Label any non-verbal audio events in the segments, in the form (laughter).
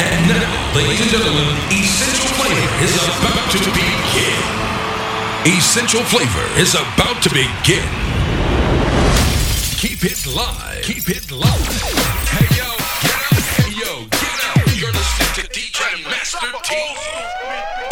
And now, ladies and gentlemen, Essential Flavor is about to begin. Essential Flavor is about to begin. Keep it live. Keep it live. Hey yo, get up. Hey yo, get up. You're listening to DJ Master T.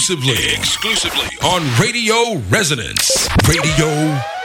exclusively, exclusively on Radio Resonance. Radio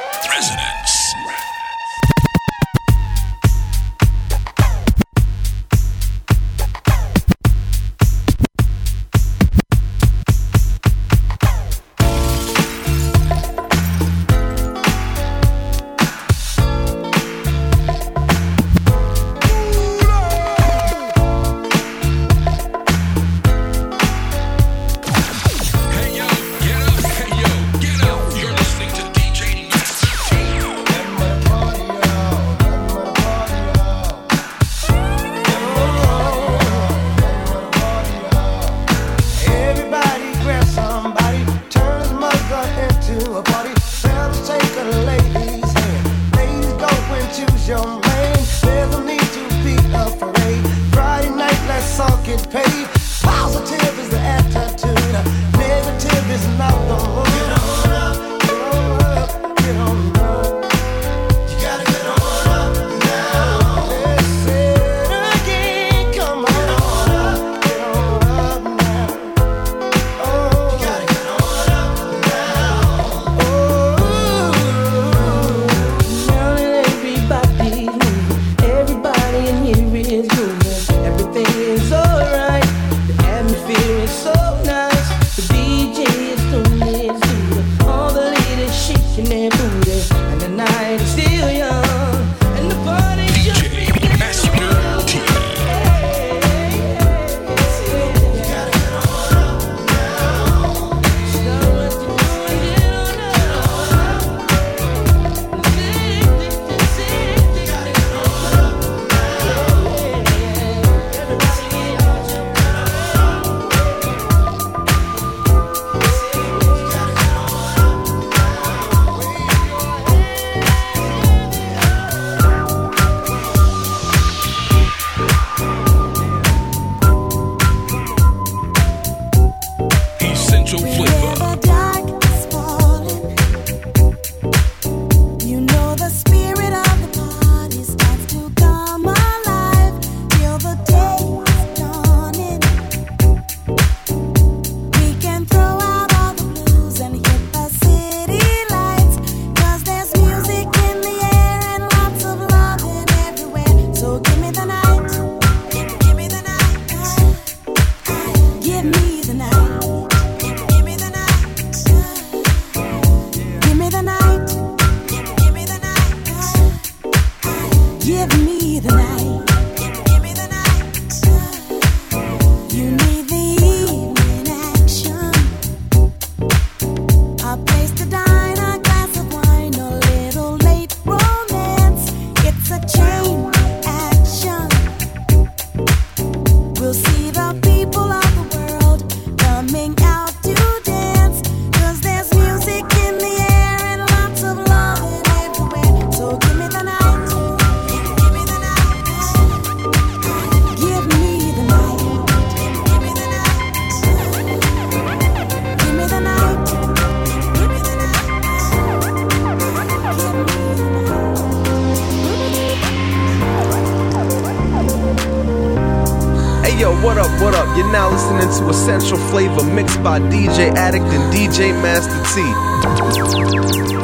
Flavor mixed by DJ Addict and DJ Master T.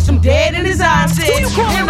Some him dead in his eyes. Who you calling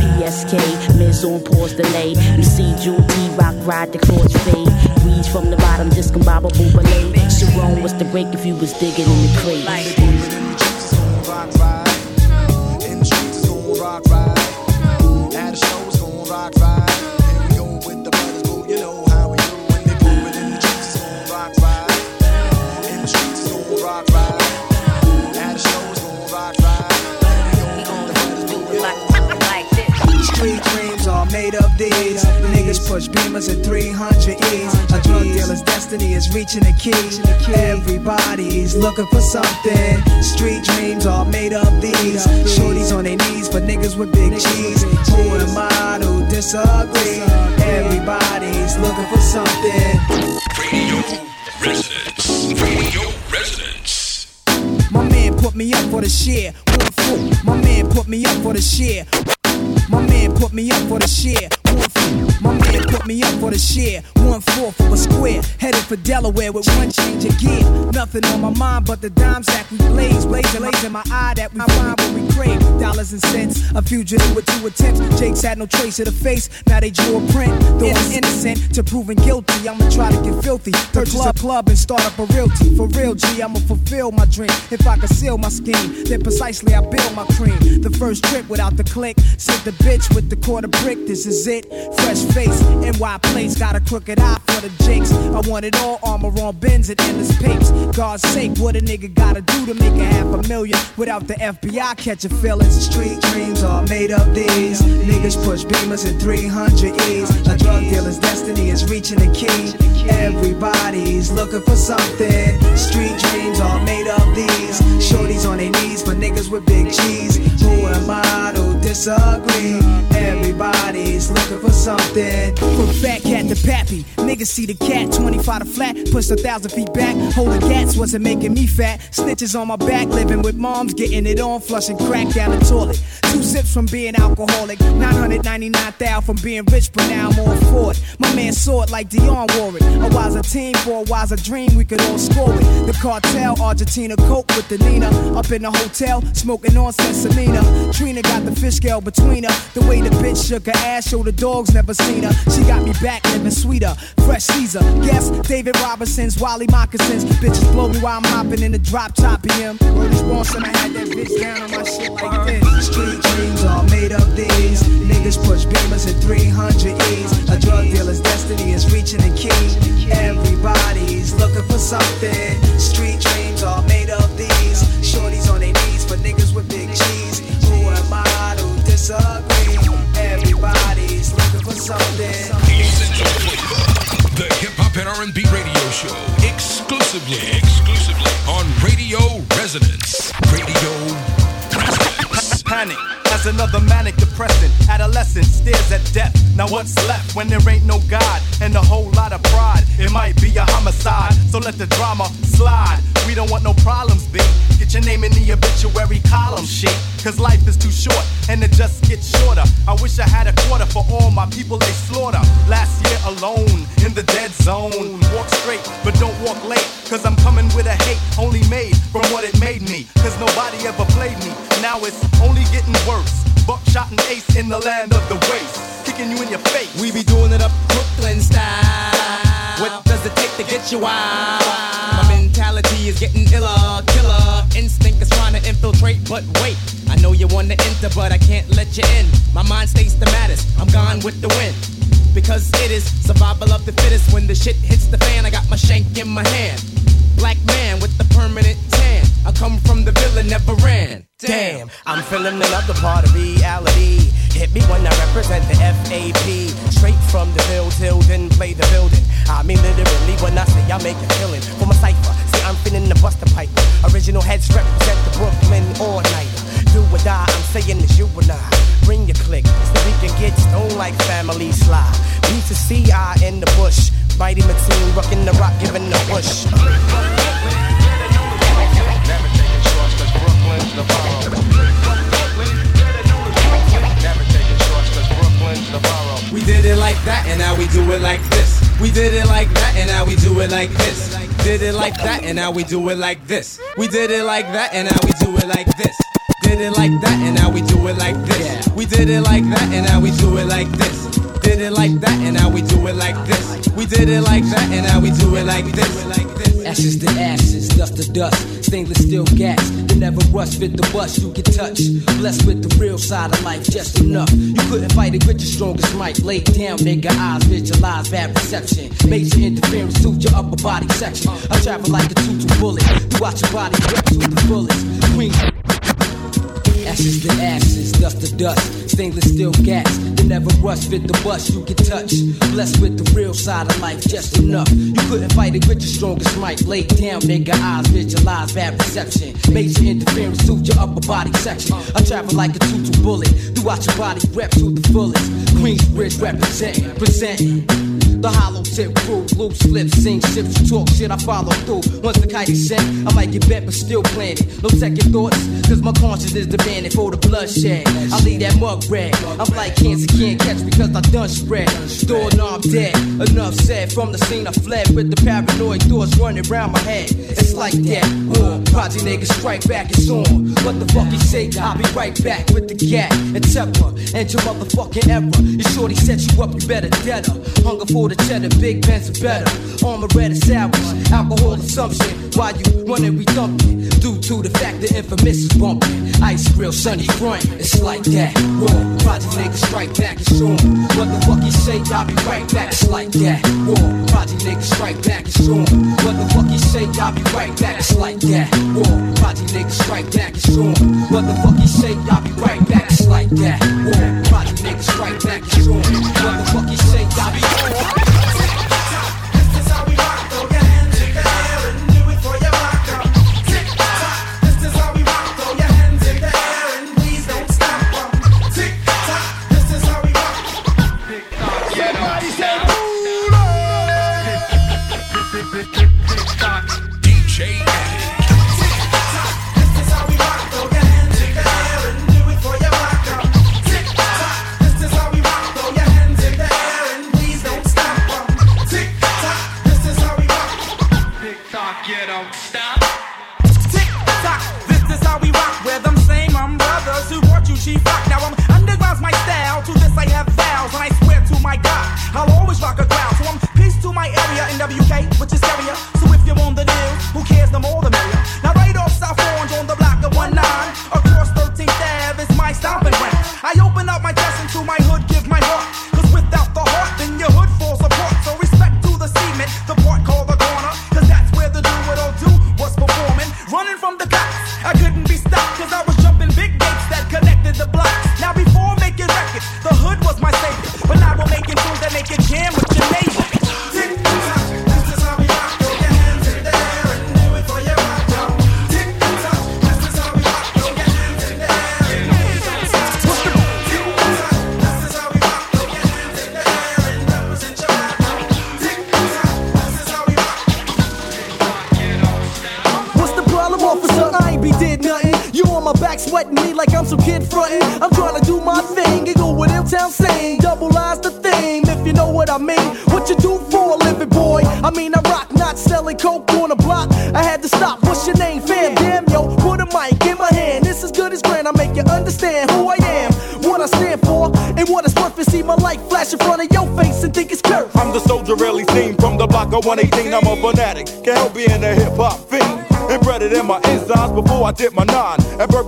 PSK, Miz on pause delay. You see Jewel T Rock ride the course fade. Reads from the bottom, discombobable ballet. Sharon was the break if you was digging in the crate. Rock ride. At a show rock ride. Made of these. Niggas push beamers at 300 E's. A drug dealer's destiny is reaching the key. Everybody's looking for something. Street dreams are made of these. Shorties on their knees for niggas with big cheese. Who am I to disagree? Everybody's looking for something. Radio Resonance. Radio Resonance. My man put me up for the share. My man put me up for the share. My man put me up for the share. My put me up for the share. One fourth of a square. Headed for Delaware with one change of gear. Nothing on my mind but the dime sack we blaze. Blazing, lays in my eye that we find what we crave. Dollars and cents. A fugitive with two attempts. Jake's had no trace of the face. Now they drew a print. Though I'm innocent to proving guilty. I'ma try to get filthy. Purchase a club and start up a realty. For real, G, I'ma fulfill my dream. If I conceal my scheme, then precisely I build my cream. The first trip without the click. Sent the bitch with the quarter brick. This is it. Fresh face. NY place. Got a crooked eye for the jakes. I want it all. Armor on bins and endless papes. God's sake, what a nigga gotta do to make a half a million without the FBI catching feelings. Street dreams are made of these. Niggas push beamers at 300 E's. A drug dealer's destiny is reaching the key. Everybody's looking for something. Street dreams are made of these. Shorties on their knees for niggas with big cheese. Who am I to disagree? Everybody's looking for something. From fat cat to pappy, niggas see the cat 25 to flat, push a thousand feet back. Holding gats wasn't making me fat. Snitches on my back, living with moms, getting it on, flushing crack down the toilet. Two sips from being alcoholic, 999,000 from being rich, but now I'm for it. My man saw it like Deion wore it. A wiser team for a wiser dream, we could all score it. The cartel, Argentina Coke with the Nina. Up in the hotel, smoking on sensimilla. Trina got the fish scale between her. The way the bitch shook her ass, showed the dogs never seen her. She got me back living sweeter. Fresh Caesar, guess David Robinson's Wally Moccasins. Bitches blow me while I'm hopping in the drop top BM. Word is son, I had that bitch down on my shit like this. Street dreams are made of these. Niggas push beamers at 300 E's. A drug dealer's destiny is reaching the key. Everybody's looking for something. Street dreams are made of these. What's left when there ain't no God and a whole lot of pride? It might be a homicide, so let the drama slide. We don't want no problems, B. Get your name in the obituary column, shit. Cause life is too short and it just gets shorter. I wish I had a quarter for all my people they slaughter. Last year alone in the dead zone. Walk straight, but don't walk late. Cause I'm coming with a hate only made from what it made me. Cause nobody ever played me. Now it's only getting worse. Buckshot and ace in the land of the waste. You in your face. We be doing it up Brooklyn style. What does it take to get you wild? My mentality is getting iller, killer. Instinct is trying to infiltrate, but wait. I know you wanna enter, but I can't let you in. My mind stays the maddest. I'm gone with the wind. Because it is survival of the fittest. When the shit hits the fan, I got my shank in my hand. Black man with the permanent tan. I come from the villa, never ran. Damn, I'm feeling another part of reality. Hit me when I represent the FAP. Straight from the field till then play the building. I mean literally when I say I make a killing for my cipher. See, I'm feeling the buster pipe. Original heads represent the Brooklyn all night. Do or die, I'm saying it's you and I. Bring your click so we can get stoned like family slide. B to C, I in the bush. Mighty Mateen, rocking the rock, giving the push. We did it like that, and now we do it like this. We did it like that, and now we do it like this. Did it like that, and now we do it like this. We did it like that, and now we do it like this. Did it like that, and now we do it like this. We did it like that, and now we do it like this. Did it like that, and now we do it like this. We did it like that, and now we do it like this. Ashes to ashes, dust to dust, stainless steel gas. You never rush, fit the bus, you can touch. Blessed with the real side of life, just enough. You couldn't fight it with your strongest might. Lay down, nigga, eyes visualize bad perception. Major interference to your upper body section. I travel like a tutu bullet. You watch your body rip to the bullets. Queen. Ashes to ashes, dust to dust, stainless steel gas. You never rush, fit the bus, you can touch. Blessed with the real side of life, just enough. You couldn't fight it with your strongest might. Lay down, nigga, eyes visualize bad reception. Major interference suit your upper body section. I travel like a tutu bullet, throughout your body, rep to the fullest. Queensbridge representing, presenting. The hollow tip crew, loose lips, sing ships, you talk shit, I follow through. Once the kite is sent, I might get bent, but still planted. No second thoughts, cause my conscience is demanding for the bloodshed. I leave that mug red. I'm like cancer, can't catch because I done spread. Doorknob dead, enough said. From the scene, I fled with the paranoid thoughts running around my head. It's like that, war. Project niggas strike back, it's on. What the fuck he say? I'll be right back with the gat and temper. And your motherfucking error. Your shorty set you up, you better dead her. Hunger for the cheddar, big pants are better. Armor red is sandwich, alcohol assumption. Why you running, we thumping? Due to the fact the infamous is bumping. Ice grill, sunny front, it's like that. War, project niggas strike back, it's on. What the fuck he say? I'll be right back, it's like that. War, project niggas strike back, it's on. What the fuck he say? I'll be right back, it's like that. War, project niggas strike back, it's on. What the fuck he say? I'll be right back, it's like that. War, project niggas strike back, it's on. What the fuck he say? I'll be right back.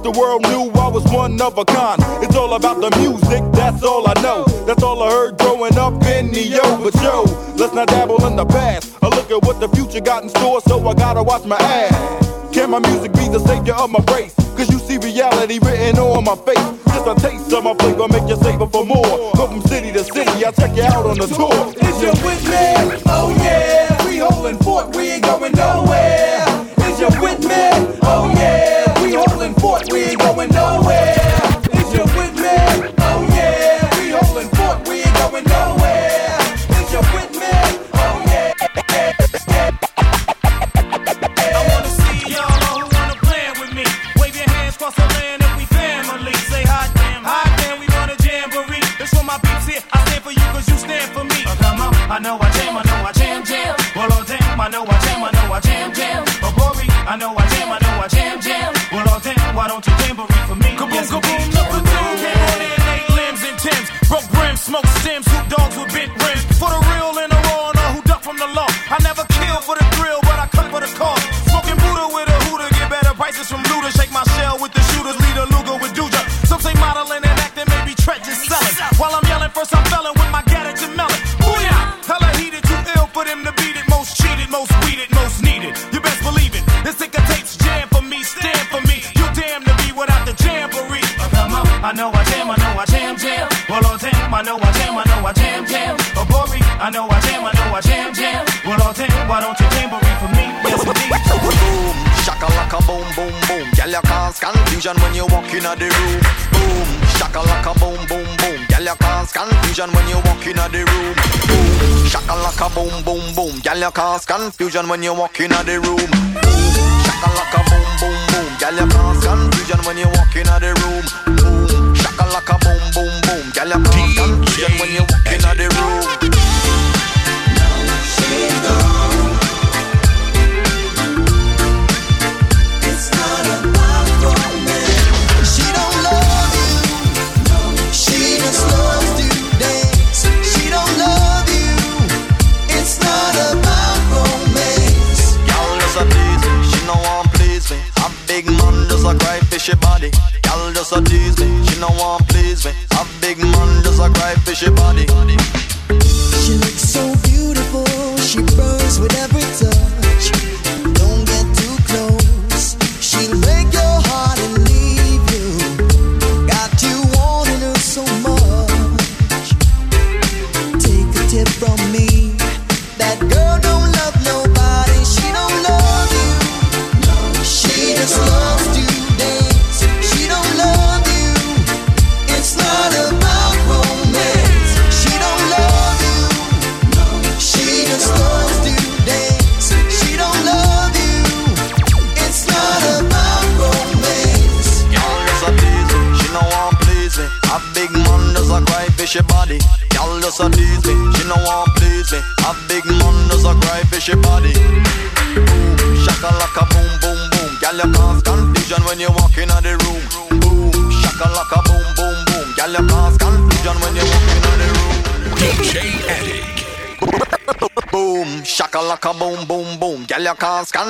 The world knew I was one of a kind. It's all about the music, that's all I know. That's all I heard growing up in the yo. But yo, let's not dabble in the past. I look at what the future got in store, so I gotta watch my ass. Can my music be the savior of my race? Cause you see reality written on my face. Just a taste of my flavor, make you savor for more. Go from city to city, I'll check you out on the tour. Is you with me? Oh yeah, we holding fort, we ain't going nowhere. Going nowhere. Is you with me? Oh yeah, we holding fort, we ain't going nowhere. Is you with me? Oh yeah. I wanna see y'all all who wanna plan with me. Wave your hands across the land if we family. Say hot damn, hot damn, we want a jamboree. It's for my peeps here. I stand for you cause you stand for me. Oh, come on, I know I jam, I know I jam, jam. Well, oh damn, I know I jam, I know I jam, jam. Oh, Corey, I know I jam, I know I jam, jam. Well, oh damn, why don't you jamboree for me? Kaboom, Yes, kaboom, number two. Came on in eight limbs and Timbs. Broke ground rims, smoke stems, hoop dogs with bent rims. Confusion when you walk in the room. Boom, shaka laka boom boom boom. Girl, you cause confusion when you walk in the room. Boom, shaka laka boom boom boom. Girl, you cause confusion when you walk in the room. Boom, shaka laka boom boom boom. Girl, you cause confusion when you walk in the room. Boom, shaka laka boom boom boom. Girl, you cause confusion when you walk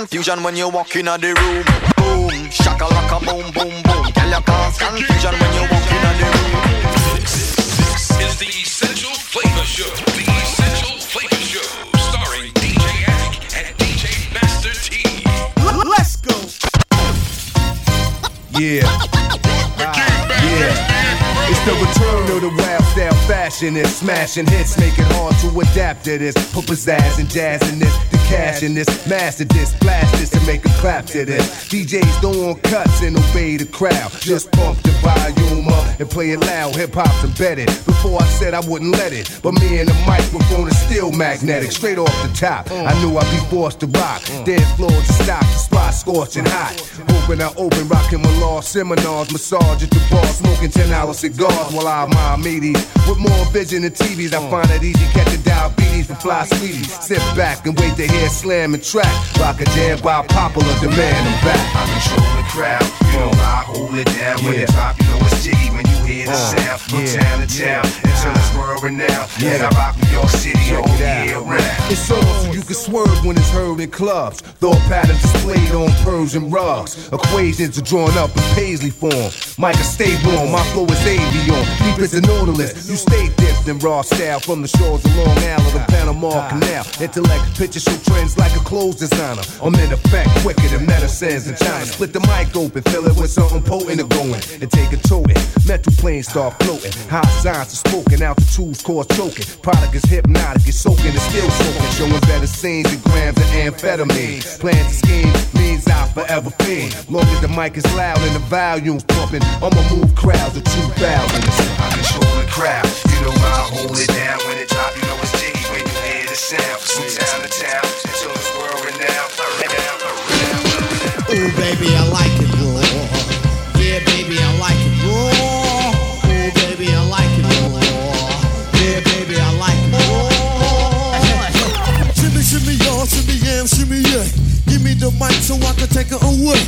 confusion when you walk in the room. Boom, shaka laka boom boom boom. Fashion. It's smashing hits, make it hard to adapt to this. Put pizzazz and jazz in this, the cash in this, master this, blast this, and make a clap to this. DJs don't want cuts and obey the crowd. Just pump the volume up and play it loud. Hip hop's embedded. Before I said I wouldn't let it, but me and the microphone is still magnetic. Straight off the top, I knew I'd be forced to rock. Dance floors to stop, the spot scorching hot. Hoping I open, rocking my law seminars, massage at the bar, smoking 10 hour cigars while I my meaties. With more vision than TVs, I find it easy catching diabetes from fly sweeties. Sit back and wait to hear slam and track. Rock a jam by popular demand. I'm back. I control the crowd, you know I hold it down when Yeah. it drop. You know it's jiggy when you hear the Uh, sound from yeah, town to town until it's whirring now. Yeah. And I rock New York City all Check it year out. round. It's on so you can swerve when it's heard in clubs. Thought patterns displayed on Persian rugs. Equations are drawn up in paisley form. Micah, stay warm. My flow is avion. Deep as the Nautilus. You stay dipped in raw style from the shores of Long Island to Panama Canal. Intellect, picture show trends like a clothes designer. I'm in effect quicker than medicines in China. Split the mic open, fill it with something potent to going. And take a toting. Metal planes start floating. High signs are spoken, altitudes cause choking. Product is hypnotic, it's soaking, it's still soaking. Showing better scenes than grams of amphetamine. Plans to scheme means I forever fiend. Long as the mic is loud and the volume's pumping, I'ma move crowds of 2,000. I control the crowd, you know I hold it down when it drop. You know it's jiggy when you hear the sound from town to town until it's whirring now. Ooh, baby, I like it raw. Yeah. Give me the mic so I can take it away.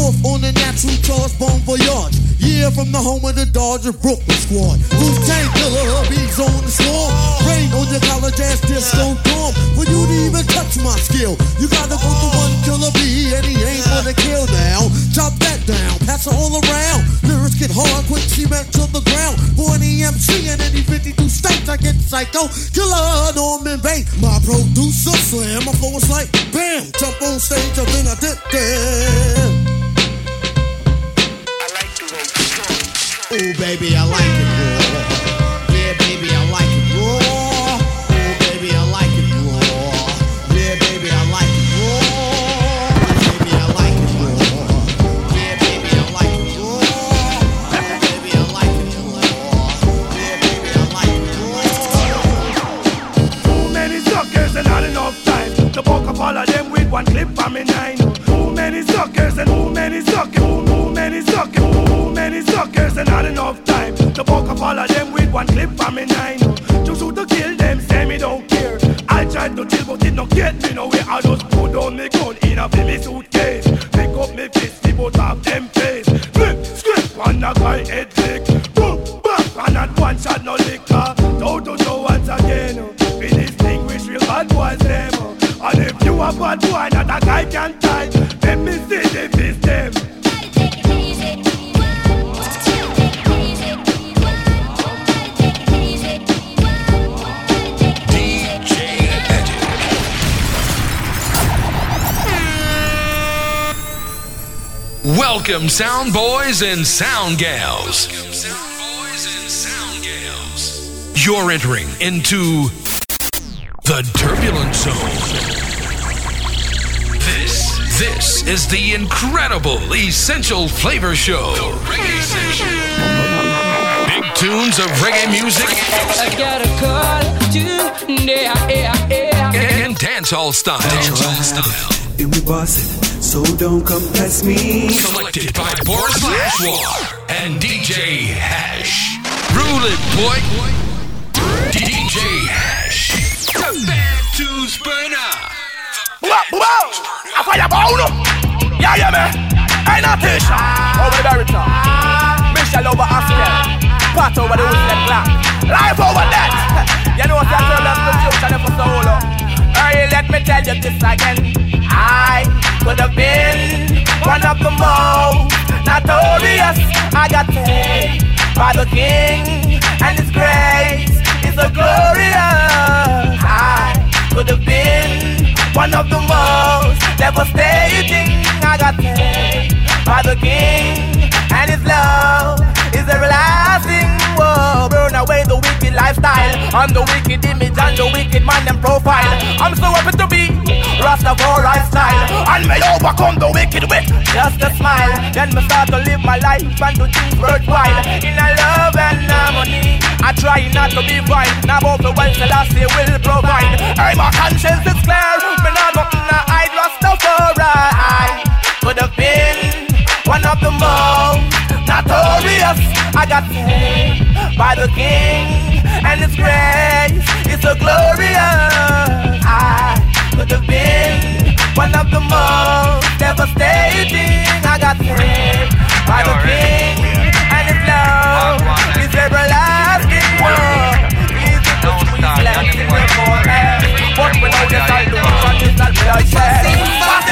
Off on the natural charge, bon voyage. Yeah, from the home of the Dodger Brooklyn squad. Wu Tang killer, beats on the swarm. Rain on your college ass disco dorm. For you to even touch my skill, you gotta go to one killer B, and he ain't gonna kill now. Chop that down, pass it all around. Lyrics get hard, quick cement to the ground. For an EMC in any 52 states, I get psycho. Killer Norman Bates, my producer slam. My flow is like bam, jump on stage, and then I Ooh, baby, I like it raw. Yeah, baby, I like it raw. Ooh, baby, I like it raw. Yeah, baby, I like it raw. Baby, I like it raw. Yeah, baby, I like it raw. Yeah, baby, I like it raw. Yeah, baby, I like it raw. Too many suckers and not enough time to buck up all of them with one clip from me nine. Too many suckers and too many suckers, too, many suckers, many suckers and not enough time to buck up all of them with one clip from me nine. To shoot to kill them, say me don't care. I tried to chill, but it don't get me nowhere. I just put on me gun in a me suitcase, pick up me fist, me both of them face. Flip, script, on a guy head lick. Boom, bam, and at one shot no liquor. Toe to toe once again. Oh. We distinguish real bad boys them. Oh. And if you a bad boy, not a guy can Welcome, sound boys and sound gals. You're entering into the turbulent zone. This, this is the incredible Essential Flavor Show. Reggae Section. Big tunes of reggae music I got a call to yeah, yeah, yeah. and dancehall style. And we boss it, so don't come past me. Selected by Boris Lashwar and DJ Hash. Rule it, boy. DJ Hash. The bad tunes burner. Wow, wow, a fire bound. Yeah, yeah, man. Hey, not Tisha. Over the baritone. Michelle over Oscar. Pat over the whistle clock. Life over that. (laughs) You know what I told them the future never solo. Hey, let me tell you this again. I could have been one of the most notorious. I got paid by the king, and his grace is so glorious. I could have been one of the most devastating. I got paid by the king, and his love is everlasting. Whoa, burn away the wicked lifestyle, and the wicked image, and the wicked man and profile. I'm so happy to be Rastafari style, and may overcome the wicked with just a smile. Then me start to live my life and do things worthwhile in a love and harmony. I try not to be vile, now about the wealth Selassie will provide. Hey, my conscience is clear, me not nothing I hide Rastafari. Could have been one of the most notorious. I got saved by the King, and His grace is so glorious. I could have been one of the most devastating. I got saved by the King, and His love is everlasting. Whoa. Is it the sweet land in the forehead? But without the solution, it's not bloodshed. But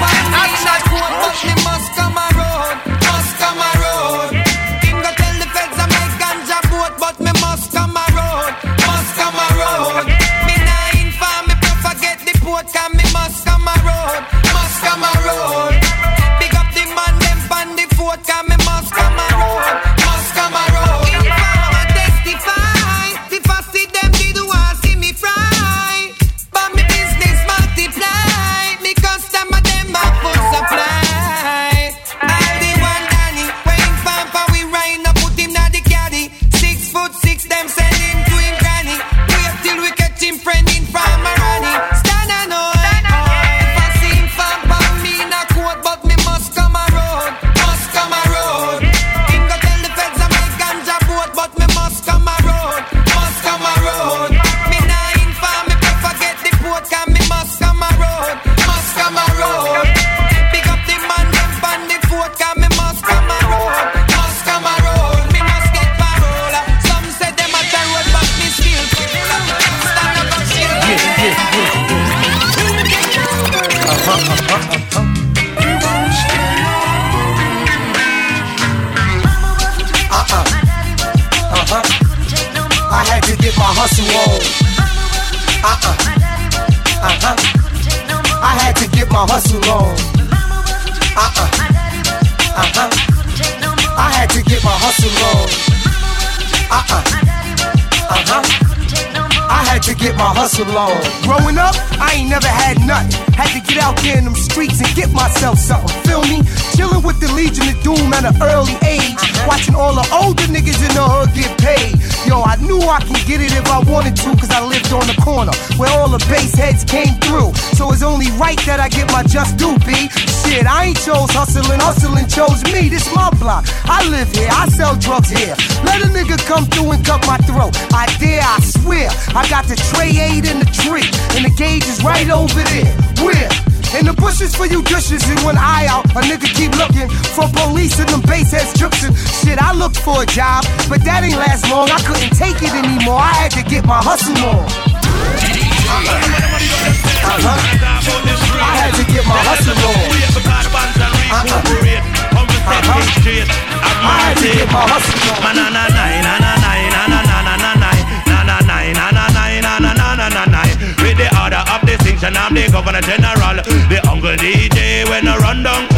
governor general, the uncle DJ when I run down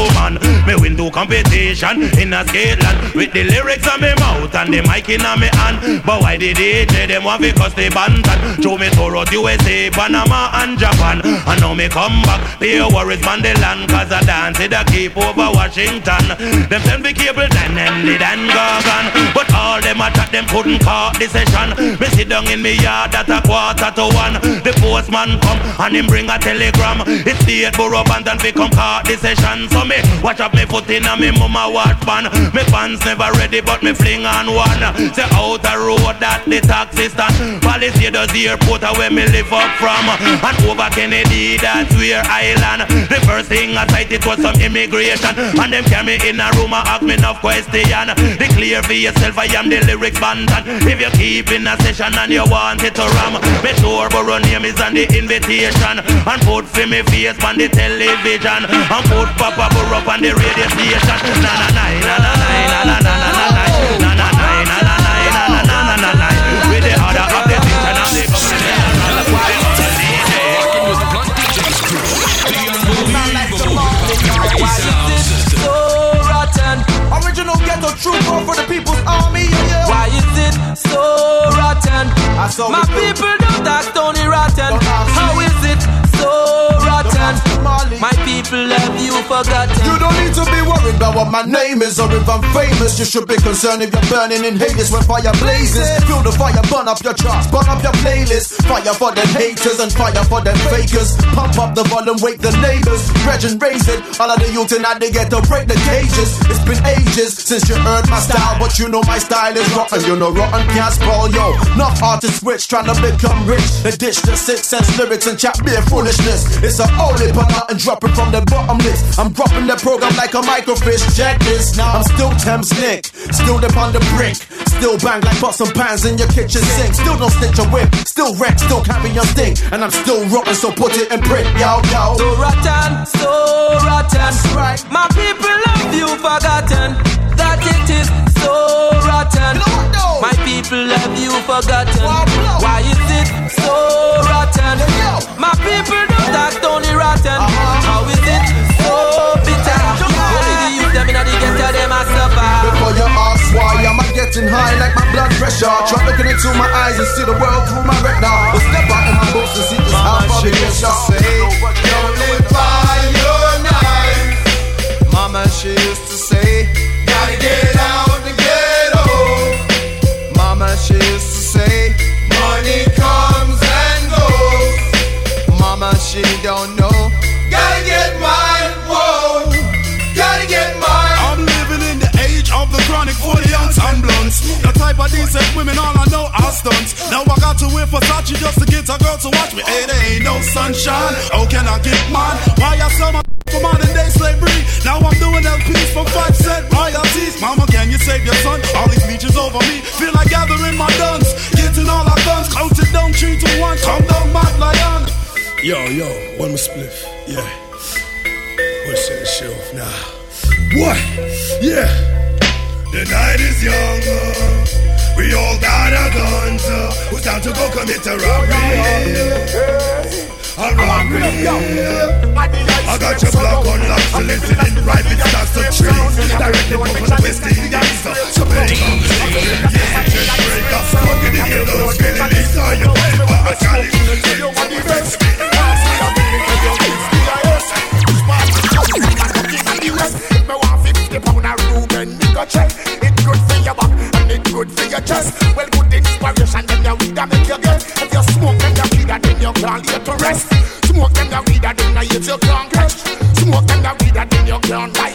Me competition in a Scotland with the lyrics on me mouth and the mic in me hand. But why the DJ them want to cause they bantan? Show me tour out USA, Panama and Japan. And now me come back, pay worries man the land, cause I dance it a keep over Washington. Them send the cable then and the then Gorgon. But all them attack them couldn't call the session. Me sit down in me yard at a quarter to one. The postman come and him bring a telegram. It's the borough band and we come call the session. So me watch up me foot in and me mama watch pan. Me pants never ready but me fling on one. Say out the road that the taxi stand. Palisadoes airport where me live up from. And over Kennedy that's where island. The first thing I sight it was some immigration. And them carry me in a room and ask me enough question. Declare for yourself I am the lyrics bantan. If you keep in a session and you want it to ram, make sure Borough name is on the invitation. And put for me face on the television. And put Papa Borough on the radio True for My people don't act only rotten. How is it so rotten? My people have you forgotten. You don't need to be worried about what my name is or if I'm famous. You should be concerned if you're burning in Hades when fire blazes. Feel the fire burn up your charts, burn up your playlist. Fire for them haters and fire for them fakers. Pump up the volume, wake the neighbors. Reg and raise it. All of the youth and they get to break the cages. It's been ages since you heard my style, but you know my style is rotten. You know rotten can't spoil yo. Enough artists rich trying to become rich. They ditch the six sense lyrics and chat beer foolishness. It's a but and drop it from the bottomless. I'm dropping the program like a microfiche. Check this. I'm still Thames Nick, still dip on the brick. Still bang like pots and pans in your kitchen sink. Still don't stitch a whip. Still wreck, still carry your sting. And I'm still rotten, so put it in print. Yo, yo. So rotten, so rotten. right. My people have you forgotten that it is so rotten. My people have you forgotten. Why is it so rotten? My people don't act only rotten. Uh-huh. How is it so bitter? Only the youth them inna the ghetto them a suffer. Before you ask why am I getting high like my blood pressure? Try looking into my eyes and see the world through my retina. But step out in my boots and see just how far we get Don't live by your knife. Mama, she used she used to say, money comes and goes. Mama, she don't know. Gotta get mine, whoa. Gotta get mine. I'm living in the age of the chronic 40 ounce and blunts. Type of decent women, all I know are stunts. Now I got to wear Versace just to get a girl to watch me. Hey, there ain't no sunshine. Oh, can I get mine? Why I sell my (laughs) for modern day slavery? Now I'm doing LPs for five cent royalties. Mama, can you save your son? All these leeches over me. Feel like gathering my guns. Getting all our guns. Counted down three to one. Calm down, my lion. Yo, yo, one more spliff. Yeah. shelf now. What? Yeah. The night is young. We all got our guns. Who's down to go commit a robbery? A robbery. I got your block on lock, soliciting private stocks of trees. Directly from the west the uh, So guns. Yes, it's just break up. Smoking in your lungs, feeling these are your paper. I got it. Pound a Ruben, go check. It good for your back and it good for your chest. Well, good inspiration, then you weed make you get. If you smoke them you weed then you can't lay to rest. Smoke them you weed then you hit you can't catch. Smoke them you weed then you can't dissect.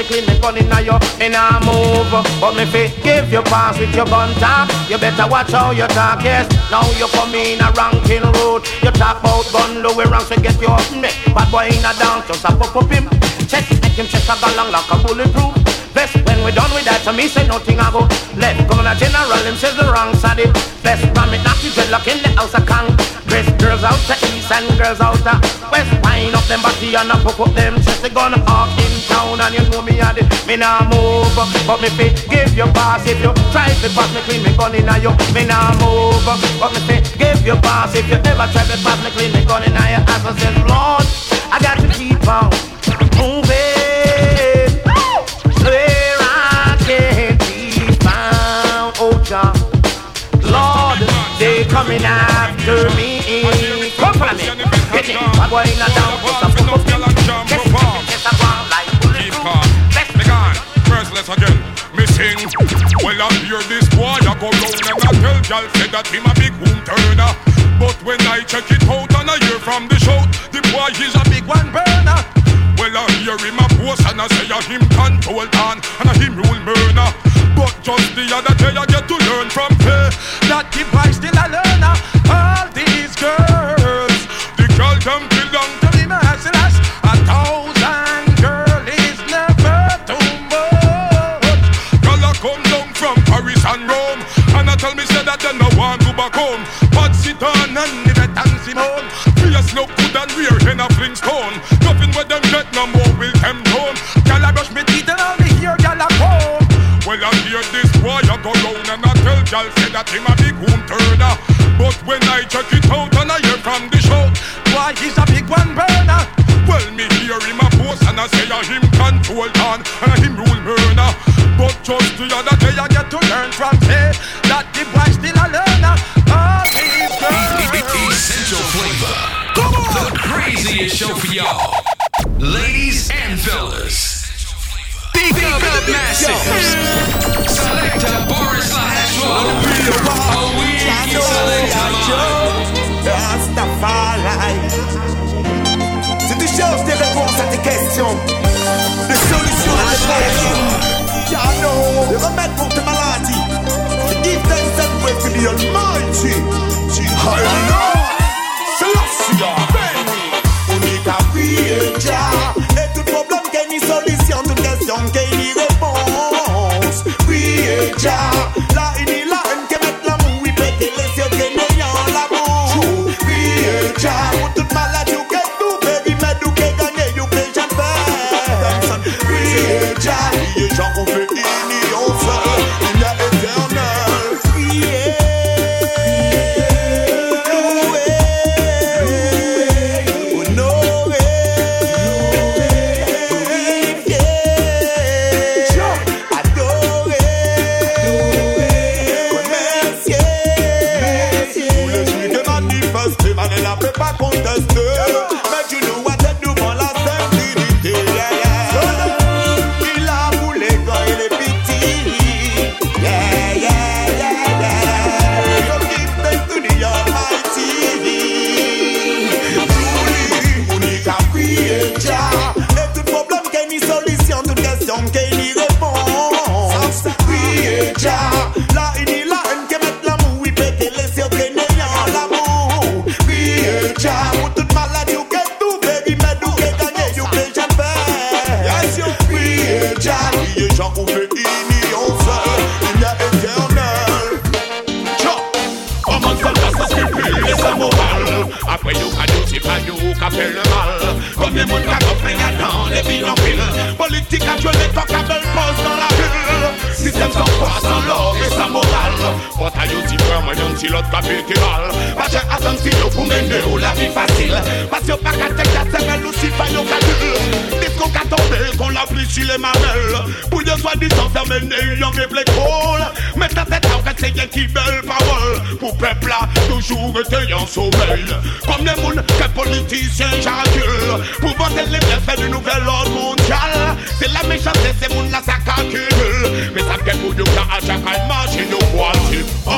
Me, clean me gun inna you. Me nah move, but me say give you pass with your gun talk. You better watch how you talk, yes. Now you come in a ranking road. You talk about gun, low ranks to get you up. Me bad boy in a dance, just a pop up him. Check, make him check a gun long like a bulletproof. Best when we done with that, to me say nothing I go left. Governor General, him says the wrong side. Best ram it, not the dreadlock in the house of Congress. Girls out to east and girls out to west. Wind up them body and a pop up them chest. They gonna walk in town and you know me a the me nah move, but me fi give you pass if you try to pass me clean me gun inna you. Me nah move, but me fi give you pass if you ever try to pass me clean me gun inna you. As I said, Lord, I got to keep on moving. Where I can't be found, oh Jah. Lord, they coming after me. Come for me. Get it. I'm going down. Put a thing. Well, I hear this boy, I go round and I tell y'all say that him a big womb turner. But when I check it out and I hear from the shout, the boy is a big one burner. Well, I hear him a post and I say a him control on and a him rule murder. But just the other day I get to learn from her that the boy still a learner. All these girls, the girl them. A Flintstone. Nothing where them get no more will them tone. Girl I brush me teeth and all hear girl I comb. Well I hear this boy I go round and I tell girl say that him a big home turner. But when I check it out and I hear from the show, boy he's a big one burner. Well me hear him a boast and I say a him control on and a him Lahashwa. Oh, we Si tu cherches des réponses à tes questions, des solutions à tes problèmes, ya know, des remèdes pour tes maladies, give thanks and praise to the Almighty. Hallelujah. Selassie, baby. Unica Creator. Et tout problème gagne solution, toute question gagne réponse. La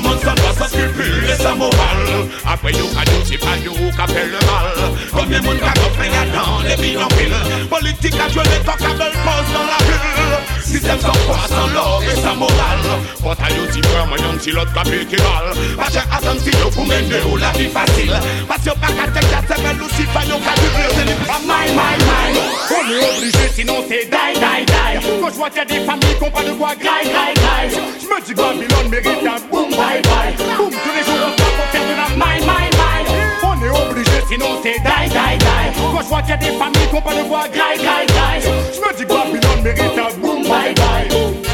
doit sans scrupule et sans morale Après nous qu'à nous c'est pas nous qu'à fait le mal Comme les mounes qu'a compris dans les bidonvilles Politique a joué les tocables pose dans la ville Système sans foi, sans l'or et sans morale. But à you t'y prends moi d'un petit l'autre qu'a pété mal Pas j'ai attendre si you pour mener ou la vie facile. Parce que pas qu'à tête à c'est aussi pas yo qu'à durer C'est les bras mine, mine, mine On est obligé sinon c'est die, die, die. Quand je vois qu'il y a des familles qui ont pas de quoi graille, graille, graille Je me dis Babylone mérite un boom, bye, bye. Boom, tous les jours Quand je vois qu'il y a des familles qui ont pas de quoi graille, Je me dis Babylone mérite un boom, bye, bye.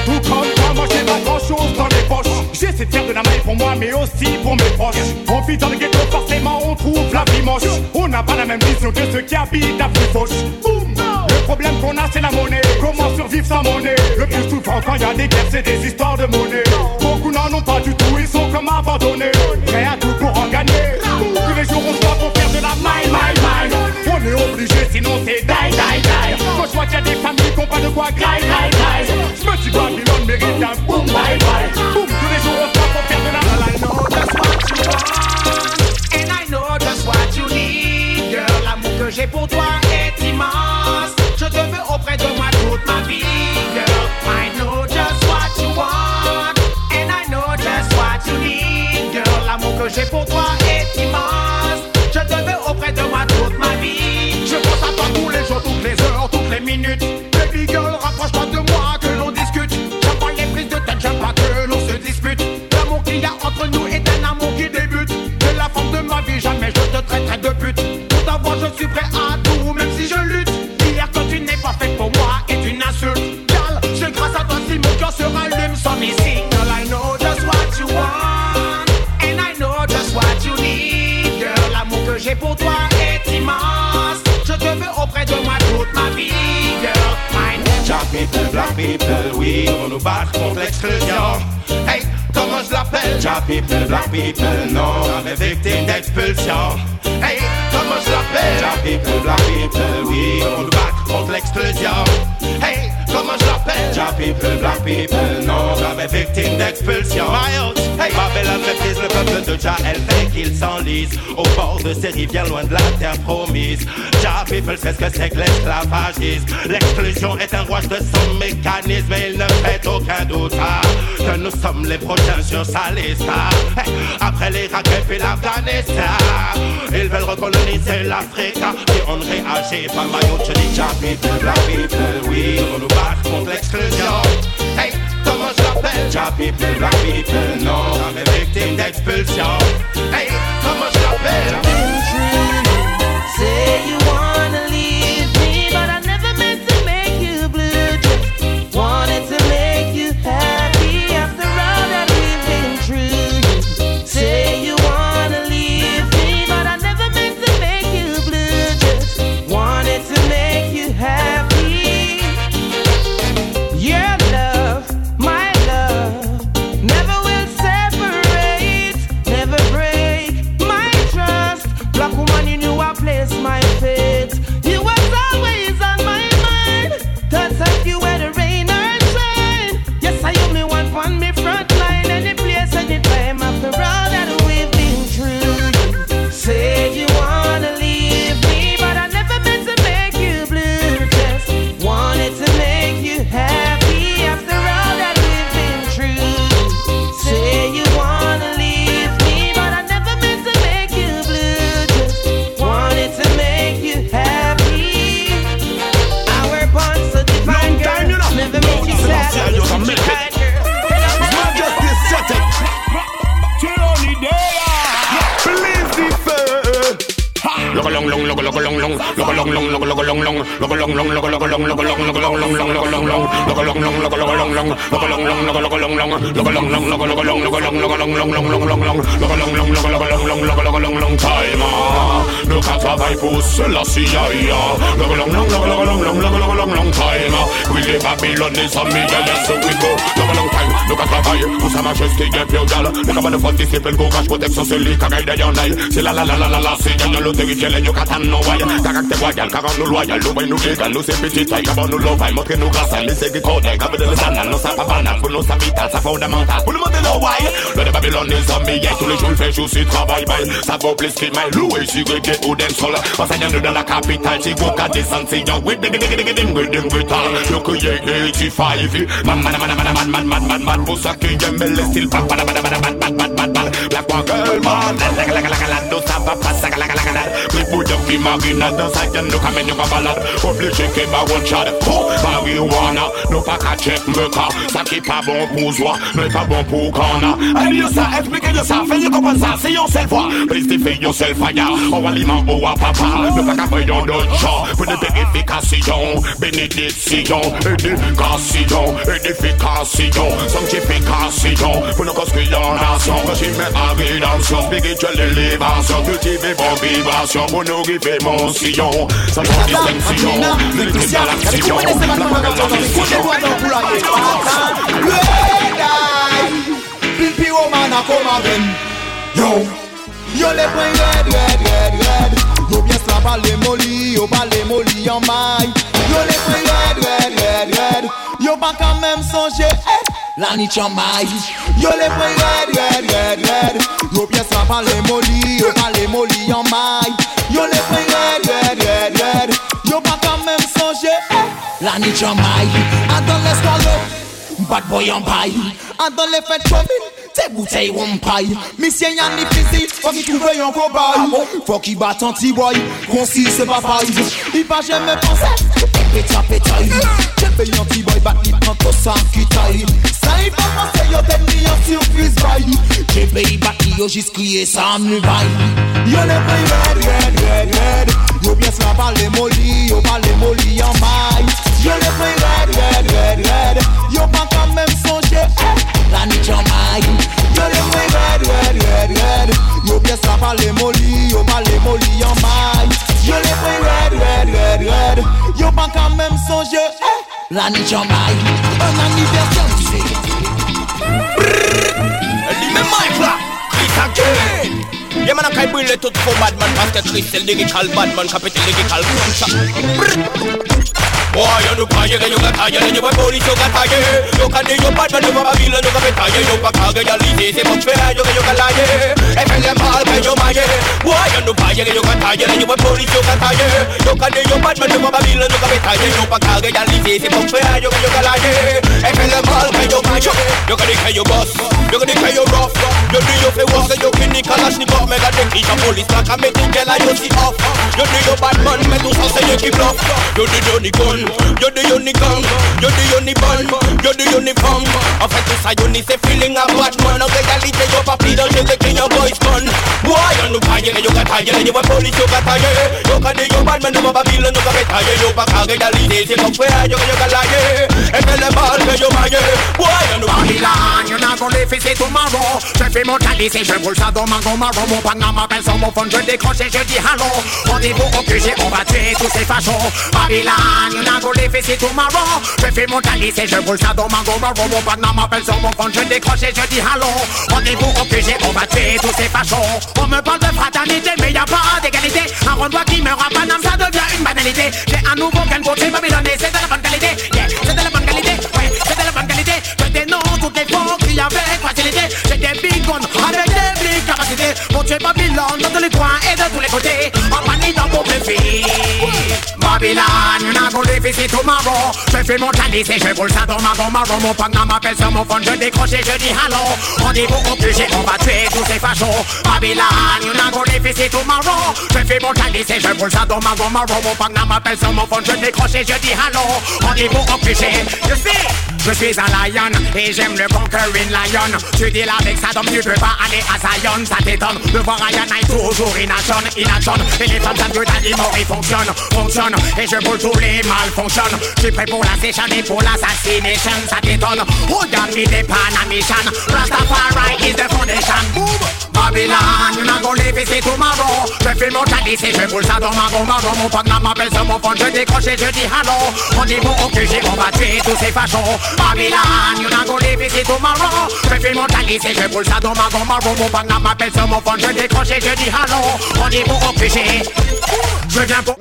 Tout comme toi, moi j'ai pas grand chose dans les poches. J'essaie de faire de la maille pour moi mais aussi pour mes proches. On vit dans le ghetto forcément on trouve la vie moche. On n'a pas la même vision que ceux qui habitent à Foufoche Boum Le problème qu'on a c'est la monnaie. Comment survivre sans monnaie? Le plus souvent quand y a des guerres c'est des histoires de monnaie. Beaucoup n'en ont pas du tout, ils sont comme abandonnés et die, die, die. Des familles qui pas de quoi dis mérite un boom, bye, bye. Boom, tous les jours on pour faire de la... I know just what you want. And I know just what you need. Girl, l'amour que j'ai pour toi. j'ai pour toi est immense. Je te veux auprès de moi toute ma vie, girl. Mine. People, black people, oui, on nous bat contre l'exclusion. Hey, comment je l'appelle? Jack people, black people, non, on est victime d'expulsion. Hey, comment je l'appelle? Jack people, black people, oui, on nous bat contre l'exclusion. Hey, comment je l'appelle? Jack people, black people, non, jamais victime d'expulsion. My hey, Babylone méprise le peuple de Ja, elle fait qu'il s'enlise au bord de ces rivières loin de la terre promise. Ja people sait ce que c'est que l'esclavagisme. L'exclusion est un rouage de son mécanisme et il ne fait aucun doute ah, que nous sommes les prochains sur sa liste. ah. Après l'Irak et puis l'Afghanistan, ils veulent recoloniser l'Afrique ah, et on ne réagit pas. Maillot, je dis Ja people, black people, oui, on nous bat contre l'exclusion. L'appelle? Ja people, black people, non, jamais victime d'expulsion. Hey, comment je l'appelle? Say you Protection, c'est lui qui a gagné un aile. C'est la la la la la la, c'est gagné le territoire, le Yucatan, no wire man la la la la la la, le. Caractère royal, car nous loyal, nous nous légal, nous c'est petit taille, car nous l'ovaille, montrez nous grâce à l'essai qui code, car de l'sanal, nous ça pas banal, pour nous ça vital, ça fondamental. Pour le monde de why, le de Babylone est zombie, tous les jours il fait jour, c'est travail, bye. Ça vaut plus qu'il m'aille, loué, si reggae ou d'un sol. Enseignant nous dans la capitale, si vous qu'à descendre, c'est young, with the dig dig dig dig dig dig brutal. Look, yeah, 85, man, man, man, man, man, man, man, man, man, le style, bad, bad, bad, bad, bad, bad, bad, bad, bad, black one girl, man, la la la la la la, nous va pas, ça la la la la, we put up in marina, dans sa gueule, nous comme nous balade, obligé qu'il va one shot, oh, marijuana, nous pas qu'à check me car, ça bon pour soi, mais bon pour Ghana. Allez, ça, expliquez-le ça, faites comprendre ça, c'est yon seul voix, mystify yourself fire, on aliment au à papa, nous pas qu'à yon d'autres gens, pour des vérifications, bénédiction, éducation, édification, sanctification, pour nous construire en nation, régime à rédemption, spirituelle élévation, cultiver vos vibrations, pour nous river mon sillon, sans distinction, l'église dans l'action, la Pimpy woman a come again Yo Yo les points red, red, red, red Yo bien les molly, yo les molly en maille Yo les points red, red, red, red Yo pas quand même songer, eh la ni chanmai Yo le mwen red, red, red, red. Yo pies la pa le moli, yo pa le moli yon mai Yo le mwen red, red, red, red. Yo pa kamem sonje, eh. La ni chanmai Adan l'escalop Bad boy empire Andan le fèt chobi Te bouteille wampay Misye yan ni fizi Fok i trouve on cobay. Fuck i bat anti-boy Konsi se pa fay I pa jeme panse Peta peta Jebe yon anti-boy bat ni panto san kitay Sa i pa panse yo ten ni yon surprise bay Jebe i bat yo jis kriye san mi bay Yo ne play red red red red Yo bien slap a le moli Yo pa le moli yon may Yo le fwe red, red, red, red. Yo La ni chanmay Yo le red, red, red, red. Yo moli Yo moli Yo le red, red, red, red. Yo Un yeah, man, I can't bring it to the bad man, parce que Chris, c'est le lyrical bad man, capitaine lyrical crunch. Boy, you no cry, you got tired, and you got police, you got tired. You can do your bad, but you got Babylon, you got be tired. You got cargo, you leave, c'est mon frère, you got you got lie. Et fait les mal, que you maille. Boy, you no cry, you got tired, you got police, you got. You can do your bad, but you got Babylon, you got be tired. You got cargo, you leave, c'est mon frère, you got you got lie. Et fait les mal, you got the care you boss, you got the care you rough. You do your favor, you can nick a lash, nick off, make a take it. Police, like a make it, girl, you see off. You do your bad man, make you say you keep bluff. You do your gun, you do your unicorn, you do unicorn, you do uniform. En fait tout ça, you need c'est feeling a bad man. En réalité, yo papi dans chez les your boys gun. Boy, you no fire, you got tired, you want police, you got tired. You can do your bad man, you want Babylon, you got tired. You pas qu'à réalité, c'est mon frère, you you got. Et fais le mal que you maille. Boy, you no Babylon, you're not gonna live ici tomorrow. Je fais mon calice je roule ça dans ma gomme. Mon panga m'appelle sur mon phone, je décroche et je dis allô. Rendez-vous au QG, on va tuer tous ces fachos. Babylon, you're not gonna live ici tomorrow. Je fais mon calice et je roule ça dans ma gomme marron. Mon panga m'appelle sur mon phone, je décroche et je dis allô. Rendez-vous au QG, on va tuer tous ces fachos. On me parle de fraternité, mais y a pas d'égalité. Un renvoi qui me rend Paname, ça devient une banalité. J'ai un nouveau pour ces Babylone c'est de la bonne qualité. Yeah, c'est de la bonne qualité. Ouais, c'est de la bonne qualité. Je dénonce toutes les qu'il y avait facilité. J'ai des big guns avec des big capacités. Pour tuer Babylone dans tous les coins et de tous les côtés. En panique dans mon préfet. Babylone, you're not gonna live ici tomorrow. Je fais mon calice et je roule ça dans ma gomme marron. Mon panga m'appelle sur mon phone, je décroche et je dis allô. Rendez-vous au QG, on va tuer tous ces fachos. Babylone, you're not gonna live ici tomorrow. Je fais mon calice et je roule ça dans ma gomme marron. Mon panga m'appelle sur mon phone, je décroche et je dis allô. Rendez-vous au QG. Je sais, je suis un lion et j'aime le conquering lion. Tu dis avec ça, donc tu peux pas aller à Zion. Ça t'étonne de voir Ryan Knight toujours in action, in action. Et les femmes savent que ta il fonctionne, fonctionne. Et je boule tous les mal fonctionne. Je suis prêt pour la session et pour l'assassination. Ça t'étonne. Regarde me des Panamation. Rastafari is the foundation. Boom. Babylon, you're not gonna live ici tomorrow. Je fais mon calice et je boule ça dans ma marron. Mon pagna m'appelle sur mon phone, je décroche et je dis allô. Rendez-vous au QG, on va tuer tous ces fachos. Babylon, you're not gonna live ici tomorrow. Je fais mon calice et je boule ça dans ma marron. Mon pagna m'appelle sur mon phone, je décroche et je dis allô. Rendez-vous au QG. Je viens pour.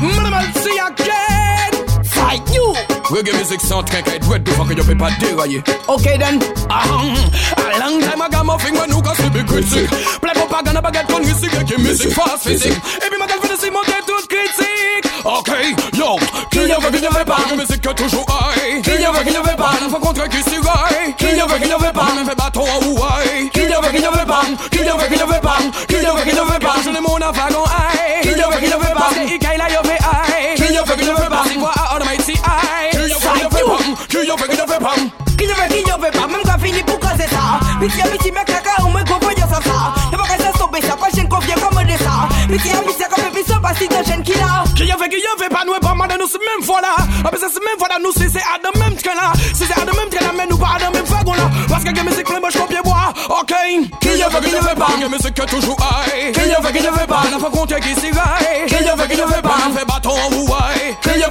Minimal see again. Fight you. Reggae music sound can't get red before you paper dérailler. Okay then. Aham. A long time I got my finger nous casse les critiques. Play propaganda baguette con musique qui musique fast physique. Et puis ma gueule fait de monter toute critique. Ok, yo. Qui y veut, qui ne veut pas. La musique toujours high. Qui y veut, qui ne veut pas. Faut contre qui s'y raille. Qui y veut, qui ne veut pas. Me fait bâton en Hawaii. Qui y veut, qui ne veut pas. Qui y veut, qui ne veut pas. Qui y veut, qui ne veut pas. Je ne mon avagon high. Qui y veut, qui ne veut pas. Pas. Qui y veut, qui ne pas. Qui ne veut, qui ne veut pas. Même quand fini pour causer ça. Pitié, pitié, mec, caca, ou me convoyer ça, ça. Y'a pas qu'à se stopper ça. Pas chaîne confier comme de ça. Pitié, pitié, comme puis ça, pas si de chaîne qui l'a. Qui y veut, qui y veut pas. Nous pas mal de nous c'est même fois là. Mais c'est même fois là. Nous si c'est à de même train là. Si c'est à de même train là, mais nous pas à de même wagon là. Parce que la musique plein, moi je copie bois. Ok. Qui y veut, qui ne veut pas. La musique est toujours high. Qui y veut, qui ne veut pas. La fois compter qui s'y raille. Qui y veut, qui ne veut pas. On fait bâton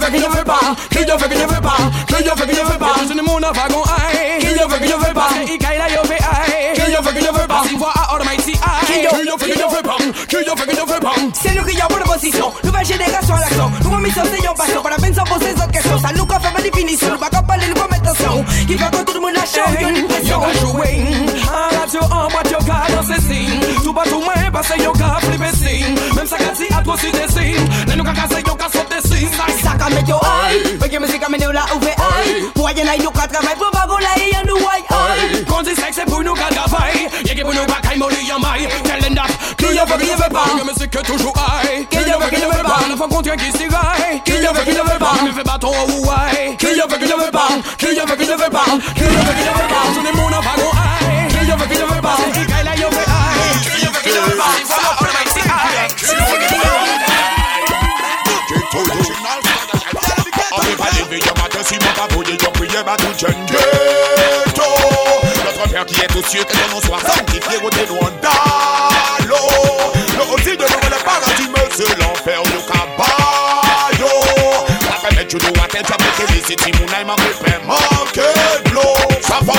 en Hawaii. Qui y veut, qui ne veut pas. Qui y veut, qui ne veut pas. Qui y veut, qui ne veut pas. Je ne mon wagon high. Qui y veut, qui ne veut pas. C'est Ikaï la yo fait high. Qui y veut, qui ne veut pas. Si voix Almighty high. Qui y veut, qui ne veut pas. Qui y veut, qui ne veut pas. C'est nous qui avons la position. Nouvelle génération à l'action. C'est yon passion. Para pensar pour ces questions. Ça nous confirme la définition. Nous qu'à parler, nous attention. Qui fait que tout le monde a chaud. Une pression. Yo joué, arrête your arm, what you got dans ces signes. Tout pas tout moins, parce que yo got flipper signe. Même ça qu'a dit atrocité signe. N'est nous qu'à casser, yo qu'à sauter signe. Aïe. Que musique a mené là où fait aïe. En a yo qu'à travailler pour pas gouler, y'en nous aïe aïe. Quand dit sexe, c'est pour nous qu'à travailler. Y'a qui pour nous pas qu'à mourir, y'en maille. Tell them that. Qui y veut, qui ne veut pas. La musique toujours high. Qui y veut, qui ne veut pas. La fois contre qui s'y raille. Qui y veut, qui ne veut pas. Me fait bâton Hawaii. Qui y veut, qui ne veut pas. Notre père qui est tout sûr que ton nom soit sanctifié au ténon d'Alo. Le aussi de nous le paradis mais l'enfer du caballo. Après mettre nous à tête, que les fait manquer de l'eau. Ça va